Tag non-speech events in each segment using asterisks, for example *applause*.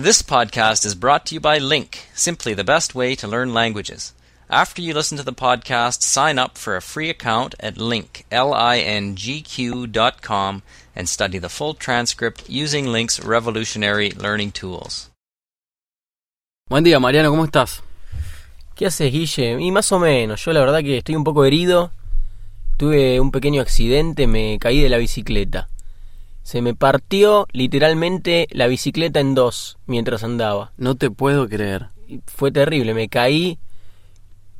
This podcast is brought to you by Link, simply the best way to learn languages. After you listen to the podcast, sign up for a free account at link, L-I-N-G-Q dot com and study the full transcript using Link's revolutionary learning tools. Buen día, Mariano, ¿cómo estás? ¿Qué haces, Guille? Y más o menos, yo la verdad que estoy un poco herido. Tuve un pequeño accidente, me caí de la bicicleta. Se me partió literalmente la bicicleta en dos mientras andaba. No te puedo creer. Fue terrible, me caí.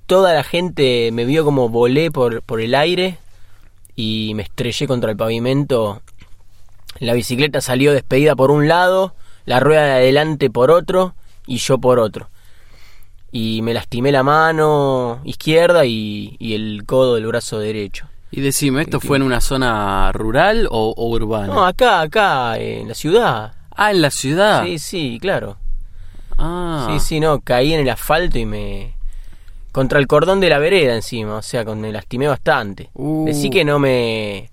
Toda la gente me vio como volé por, por el aire y me estrellé contra el pavimento. La bicicleta salió despedida por un lado, la rueda de adelante por otro y yo por otro. Y me lastimé la mano izquierda y, y el codo del brazo derecho. Y decime, ¿esto fue en una zona rural o, o urbana? No, acá, acá, en la ciudad. Ah, en la ciudad. Sí, sí, claro. Ah, Sí, sí, no, caí en el asfalto y me... Contra el cordón de la vereda encima, o sea, con, me lastimé bastante. Uh. Decí que no me...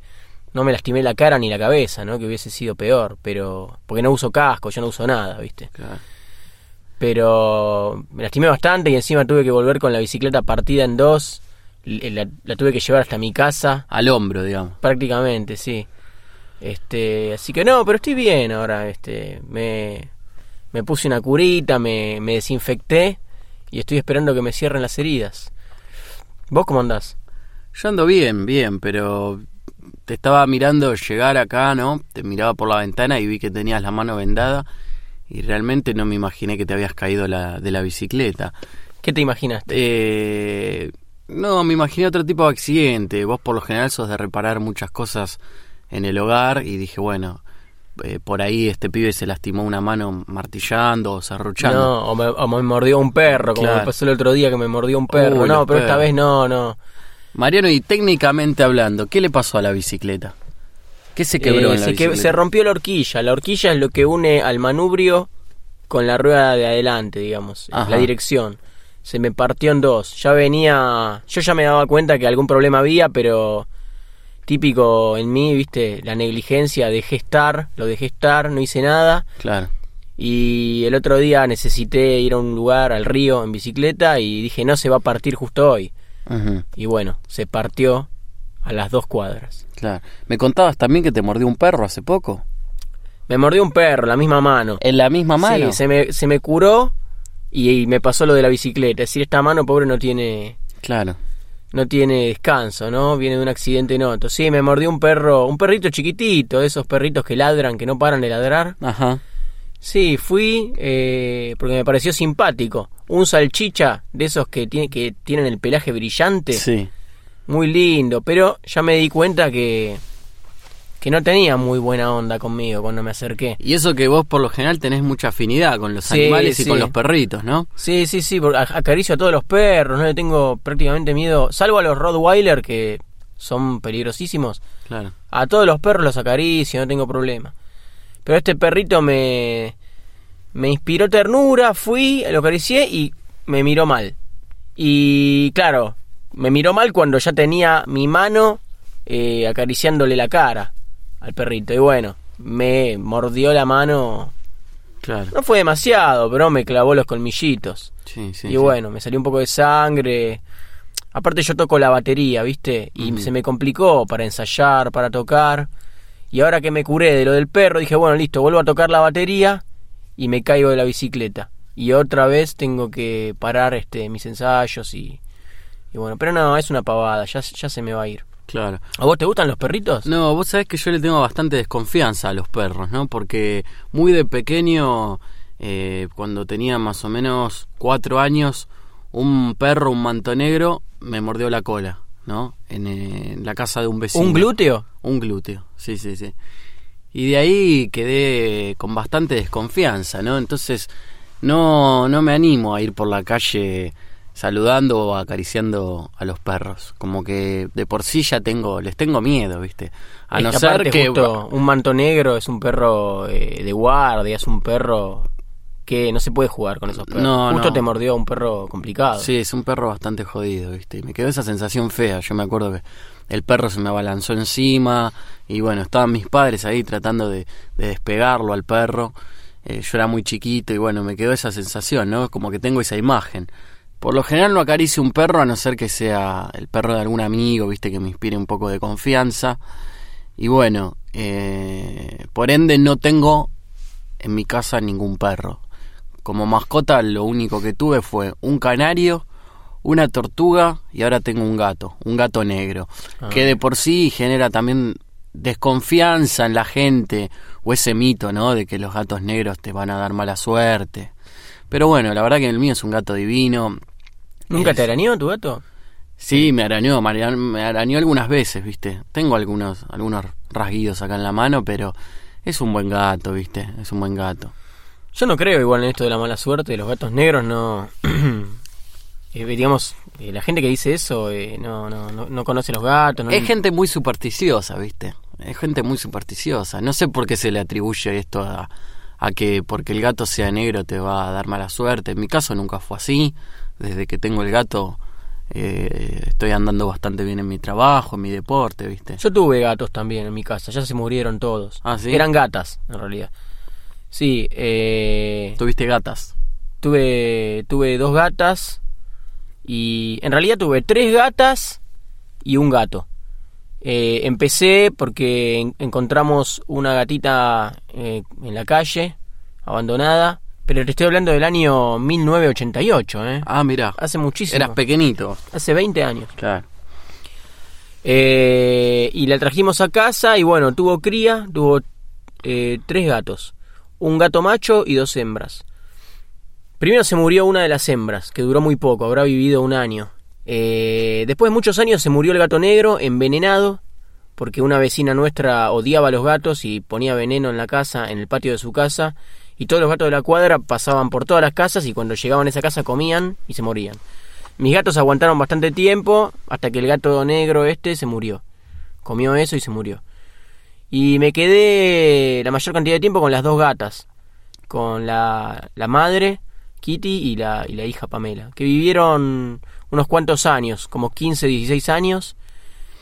No me lastimé la cara ni la cabeza, ¿no? Que hubiese sido peor, pero... Porque no uso casco, yo no uso nada, ¿viste? Claro. Pero me lastimé bastante y encima tuve que volver con la bicicleta partida en dos. La, la tuve que llevar hasta mi casa, Al hombro, digamos. prácticamente, sí. Este, así que no, pero estoy bien ahora, este, me, me puse una curita, me, me desinfecté y estoy esperando que me cierren las heridas. ¿Vos cómo andás? Yo ando bien, bien, pero te estaba mirando llegar acá, ¿no? Te miraba por la ventana y vi que tenías la mano vendada y realmente no me imaginé que te habías caído la, de la bicicleta. ¿Qué te imaginaste? Eh, no, me imaginé otro tipo de accidente. Vos por lo general sos de reparar muchas cosas en el hogar y dije, bueno, eh, por ahí este pibe se lastimó una mano martillando o serruchando. No, o me, o me mordió un perro, como me pasó el otro día que me mordió un perro. Uy, no, pero esta vez no, no. Mariano, y técnicamente hablando, ¿qué le pasó a la bicicleta? ¿Qué se quebró Eh, en la se, que- bicicleta? se rompió la horquilla. La horquilla es lo que une al manubrio con la rueda de adelante, digamos, Ajá. la dirección. Se me partió en dos. Ya venía, yo ya me daba cuenta que algún problema había, pero típico en mí, viste, la negligencia, dejé estar, lo dejé estar, no hice nada. Claro. Y el otro día necesité ir a un lugar, al río, en bicicleta, y dije, no se va a partir justo hoy. Y bueno, se partió a las dos cuadras. claro. Me contabas también que te mordió un perro hace poco. Me mordió un perro, la misma mano. ¿En la misma mano? Sí, se me, se me curó y, y me pasó lo de la bicicleta. Es decir, esta mano pobre no tiene Claro. no tiene descanso, ¿no? Viene de un accidente noto. Sí, me mordió un perro, un perrito chiquitito, de esos perritos que ladran, que no paran de ladrar. Ajá. Sí, fui eh, porque me pareció simpático. Un salchicha de esos que, tiene, que tienen el pelaje brillante. Sí. Muy lindo, pero ya me di cuenta que, que no tenía muy buena onda conmigo cuando me acerqué. Y eso que vos por lo general tenés mucha afinidad con los Sí, animales y sí. con los perritos, ¿no? Sí, sí, sí, porque ac- acaricio a todos los perros, no le tengo prácticamente miedo, salvo a los Rottweiler que son peligrosísimos. Claro. A todos los perros los acaricio, no tengo problema. Pero este perrito me, me inspiró ternura, fui, lo acaricié y me miró mal. Y claro, me miró mal cuando ya tenía mi mano eh, acariciándole la cara al perrito. Y bueno, me mordió la mano. Claro. No fue demasiado, pero me clavó los colmillitos. Sí, sí. y sí. bueno, me salió un poco de sangre. Aparte yo toco la batería, ¿viste? Y se me complicó para ensayar, para tocar. Y ahora que me curé de lo del perro, dije, bueno, listo, vuelvo a tocar la batería y me caigo de la bicicleta. Y otra vez tengo que parar este mis ensayos y, y bueno, pero no, es una pavada, ya, ya se me va a ir. Claro. ¿A vos te gustan los perritos? No, vos sabés que yo le tengo bastante desconfianza a los perros, ¿no? Porque muy de pequeño, eh, cuando tenía más o menos cuatro años, un perro, un manto negro, me mordió la cola, ¿no? En, eh, en la casa de un vecino. ¿Un glúteo? Un glúteo, sí, sí, sí. Y de ahí quedé con bastante desconfianza, ¿no? Entonces no, no me animo a ir por la calle saludando o acariciando a los perros. Como que de por sí ya tengo, les tengo miedo, ¿viste? A Es no ser que... justo un manto negro es un perro eh, de guardia, es un perro que no se puede jugar con esos perros. No, Justo no. te mordió un perro complicado. Sí, es un perro bastante jodido, ¿viste? Y me quedó esa sensación fea. Yo me acuerdo que el perro se me abalanzó encima y bueno, estaban mis padres ahí tratando de, de despegarlo al perro. eh, yo era muy chiquito y bueno, me quedó esa sensación, ¿no? Como que tengo esa imagen. Por lo general no acaricio un perro a no ser que sea el perro de algún amigo, viste, que me inspire un poco de confianza. Y bueno, eh, por ende no tengo en mi casa ningún perro. Como mascota lo único que tuve fue un canario, una tortuga y ahora tengo un gato, un gato negro, Ah. que de por sí genera también desconfianza en la gente o ese mito, ¿no? De que los gatos negros te van a dar mala suerte. Pero bueno, la verdad que el mío es un gato divino. ¿Nunca Es- te arañó tu gato? Sí, me arañó, me arañó, me arañó algunas veces, ¿viste? Tengo algunos, algunos rasguidos acá en la mano, pero es un buen gato, ¿viste? Es un buen gato. Yo no creo igual en esto de la mala suerte, los gatos negros no... *clears throat* eh, digamos, eh, la gente que dice eso eh, no, no, no, no conoce los gatos. No, Es gente muy supersticiosa, ¿viste? Es gente muy supersticiosa. No sé por qué se le atribuye esto a, a que porque el gato sea negro te va a dar mala suerte. En mi caso nunca fue así. Desde que tengo el gato eh, estoy andando bastante bien en mi trabajo, en mi deporte, ¿viste? Yo tuve gatos también en mi casa, ya se murieron todos. Ah, ¿sí? Eran gatas, en realidad. Sí, eh, ¿Tuviste gatas? tuve, tuve dos gatas y en realidad tuve tres gatas y un gato. Eh, empecé porque en- encontramos una gatita eh, en la calle, abandonada, pero te estoy hablando del año 1988, ¿eh? Ah, mira. Hace muchísimo. Eras pequeñito. Hace 20 años. Claro. Eh, y la trajimos a casa y bueno, tuvo cría, tuvo eh, tres gatos, un gato macho y dos hembras. Primero se murió una de las hembras, que duró muy poco, habrá vivido un año. Eh, después de muchos años se murió el gato negro, envenenado, porque una vecina nuestra odiaba a los gatos y ponía veneno en la casa, en el patio de su casa, y todos los gatos de la cuadra pasaban por todas las casas y cuando llegaban a esa casa comían y se morían. Mis gatos aguantaron bastante tiempo hasta que el gato negro este se murió. Comió eso y se murió. Y me quedé la mayor cantidad de tiempo con las dos gatas. Con la, la madre, Kitty, y la, y la hija Pamela. Que vivieron unos cuantos años, como 15, 16 años.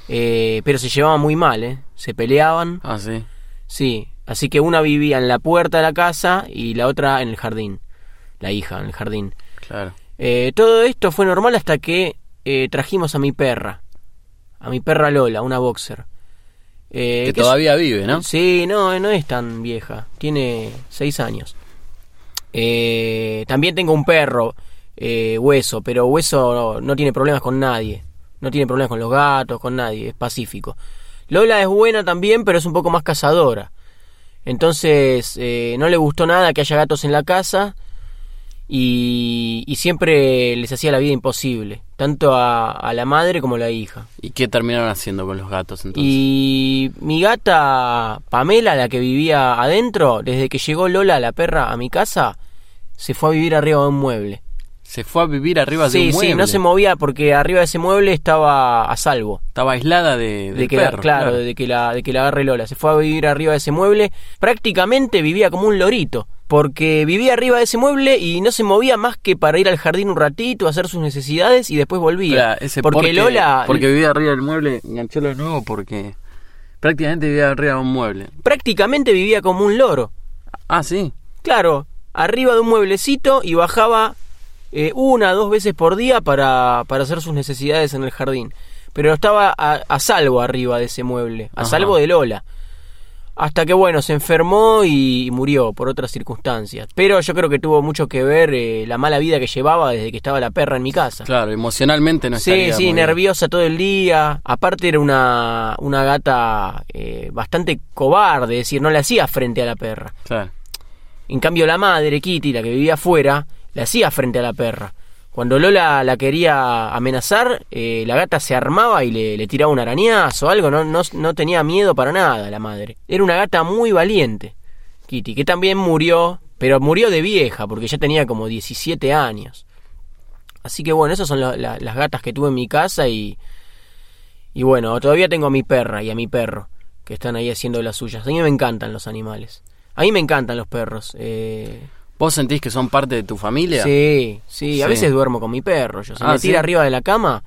eh, pero se llevaban muy mal, ¿eh? Se peleaban. Ah, sí. Sí, así que una vivía en la puerta de la casa y la otra en el jardín. La hija en el jardín. Claro. Eh, todo esto fue normal hasta que eh, trajimos a mi perra, a mi perra Lola, una boxer. Eh, que que es- todavía vive, ¿no? Sí, no, no es tan vieja, tiene seis años. Eh, también tengo un perro, eh, Hueso, pero Hueso no, no tiene problemas con nadie, no tiene problemas con los gatos, con nadie, es pacífico. Lola es buena también, pero es un poco más cazadora. Entonces, eh, no le gustó nada que haya gatos en la casa y, y siempre les hacía la vida imposible, tanto a, a la madre como a la hija. ¿Y qué terminaron haciendo con los gatos entonces? Y mi gata Pamela, la que vivía adentro, desde que llegó Lola, la perra, a mi casa, se fue a vivir arriba de un mueble. Se fue a vivir arriba de Sí, un mueble. sí, no se movía porque arriba de ese mueble estaba a salvo. Estaba aislada de, del De que perro. claro, de que la, de que la agarre Lola. Se fue a vivir arriba de ese mueble. Prácticamente vivía como un lorito. Porque vivía arriba de ese mueble y no se movía más que para ir al jardín un ratito, hacer sus necesidades y después volvía. Claro, ese porque, Lola Porque vivía arriba del mueble, enganchalo de nuevo porque prácticamente vivía arriba de un mueble. prácticamente vivía como un loro. Ah, sí. Claro, arriba de un mueblecito y bajaba eh, una dos veces por día para, para hacer sus necesidades en el jardín. Pero estaba a, a salvo arriba de ese mueble, a Ajá. salvo de Lola. Hasta que, bueno, se enfermó y murió por otras circunstancias. Pero yo creo que tuvo mucho que ver eh, la mala vida que llevaba desde que estaba la perra en mi casa. Claro, emocionalmente no Sí, sí, muy bien. nerviosa todo el día. Aparte era una, una gata eh, bastante cobarde, es decir, no le hacía frente a la perra. Claro. En cambio, la madre, Kitty, la que vivía afuera, le hacía frente a la perra. Cuando Lola la quería amenazar, eh, la gata se armaba y le, le tiraba un arañazo o algo. No, no, no tenía miedo para nada la madre. Era una gata muy valiente, Kitty, que también murió, pero murió de vieja, porque ya tenía como 17 años. Así que bueno, esas son la- la- las gatas que tuve en mi casa y... Y bueno, todavía tengo a mi perra y a mi perro, que están ahí haciendo las suyas. A mí me encantan los animales. A mí me encantan los perros. Eh, ¿Vos sentís que son parte de tu familia? sí, sí, a veces duermo con mi perro. Yo, se Ah, me tira ¿sí? arriba de la cama,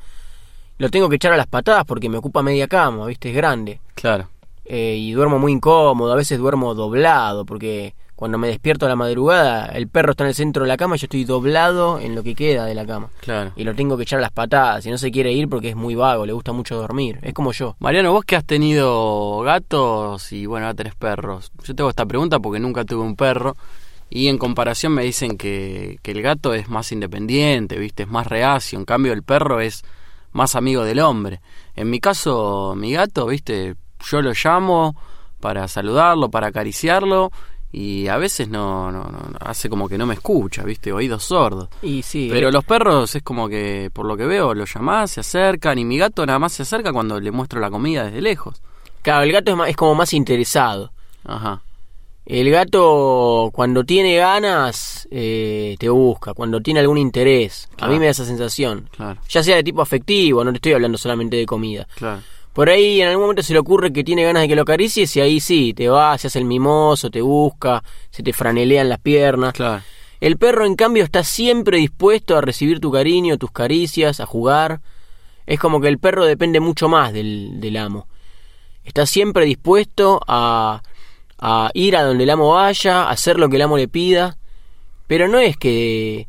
lo tengo que echar a las patadas porque me ocupa media cama, ¿viste? Es grande. Claro. Eh, y duermo muy incómodo, a veces duermo doblado porque Cuando me despierto a la madrugada, el perro está en el centro de la cama y yo estoy doblado en lo que queda de la cama. Claro. Y lo tengo que echar a las patadas y no se quiere ir porque es muy vago, le gusta mucho dormir. Es como yo. Mariano, vos que has tenido gatos y bueno, ahora tenés perros. Yo tengo esta pregunta porque nunca tuve un perro y en comparación me dicen que, que el gato es más independiente, viste, es más reacio, en cambio el perro es más amigo del hombre. En mi caso, mi gato, viste, yo lo llamo para saludarlo, para acariciarlo y a veces no, no, no hace como que no me escucha, viste, oídos sordos. Y sí, Pero eh, los perros es como que, por lo que veo, lo llamás, se acercan y mi gato nada más se acerca cuando le muestro la comida desde lejos. claro, el gato es, más- es como más interesado. Ajá, El gato cuando tiene ganas eh, te busca, cuando tiene algún interés. A mí me da esa sensación. claro, Ya sea de tipo afectivo, no te estoy hablando solamente de comida. claro. Por ahí en algún momento se le ocurre que tiene ganas de que lo acaricies y ahí sí, te va, se hace el mimoso, te busca, se te franelean las piernas. Claro, El perro, en cambio, está siempre dispuesto a recibir tu cariño, tus caricias, a jugar. Es como que el perro depende mucho más del, del amo. Está siempre dispuesto a, a ir a donde el amo vaya, a hacer lo que el amo le pida. Pero no es que,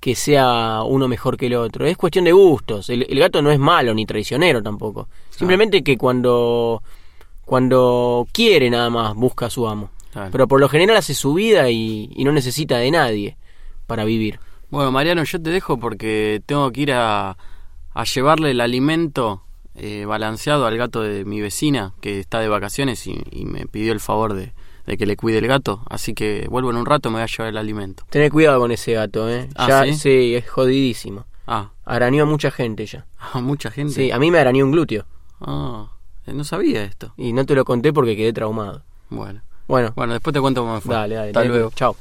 que sea uno mejor que el otro, es cuestión de gustos. El, el gato no es malo ni traicionero tampoco. Simplemente que cuando, cuando quiere nada más busca a su amo. Pero por lo general hace su vida y, y no necesita de nadie para vivir. Bueno, Mariano, yo te dejo porque tengo que ir a, a llevarle el alimento eh, balanceado al gato de mi vecina que está de vacaciones y, y me pidió el favor de, de que le cuide el gato. Así que vuelvo en un rato, me voy a llevar el alimento. Tener cuidado con ese gato, ¿eh? Ah, ya, ¿sí? es jodidísimo. Ah, Arañó a mucha gente ya. *laughs* a mucha gente. Sí, a mí me arañó un glúteo. Ah, eh, no sabía esto. Y no te lo conté porque quedé traumado. Bueno, Bueno, bueno, después te cuento cómo me fue. dale, dale. Hasta luego. Chao.